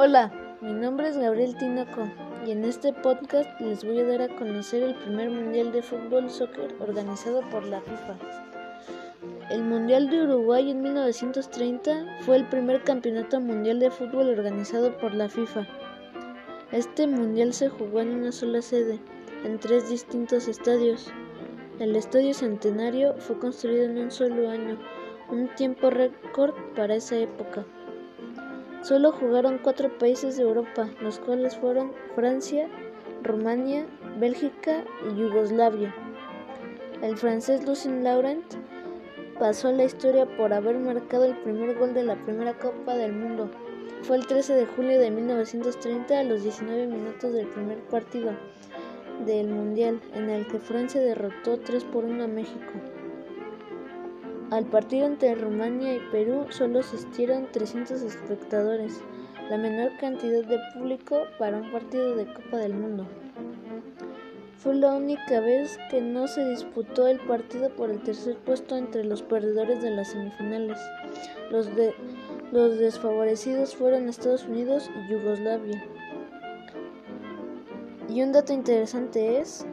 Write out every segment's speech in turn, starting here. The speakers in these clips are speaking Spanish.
Hola, mi nombre es Gabriel Tinoco y en este podcast les voy a dar a conocer el primer Mundial de Fútbol Soccer organizado por la FIFA. El Mundial de Uruguay en 1930 fue el primer campeonato mundial de fútbol organizado por la FIFA. Este mundial se jugó en una sola sede, en tres distintos estadios. El Estadio Centenario fue construido en un solo año, un tiempo récord para esa época. Solo jugaron cuatro países de Europa, los cuales fueron Francia, Rumania, Bélgica y Yugoslavia. El francés Lucien Laurent pasó a la historia por haber marcado el primer gol de la primera Copa del Mundo. Fue el 13 de julio de 1930 a los 19 minutos del primer partido del Mundial, en el que Francia derrotó 3 por 1 a México. Al partido entre Rumania y Perú solo asistieron 300 espectadores, la menor cantidad de público para un partido de Copa del Mundo. Fue la única vez que no se disputó el partido por el tercer puesto entre los perdedores de las semifinales. Los, los desfavorecidos fueron Estados Unidos y Yugoslavia. Y un dato interesante es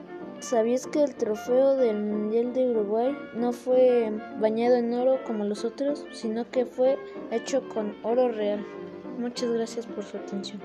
¿Sabías que el trofeo del Mundial de Uruguay no fue bañado en oro como los otros, sino que fue hecho con oro real? Muchas gracias por su atención.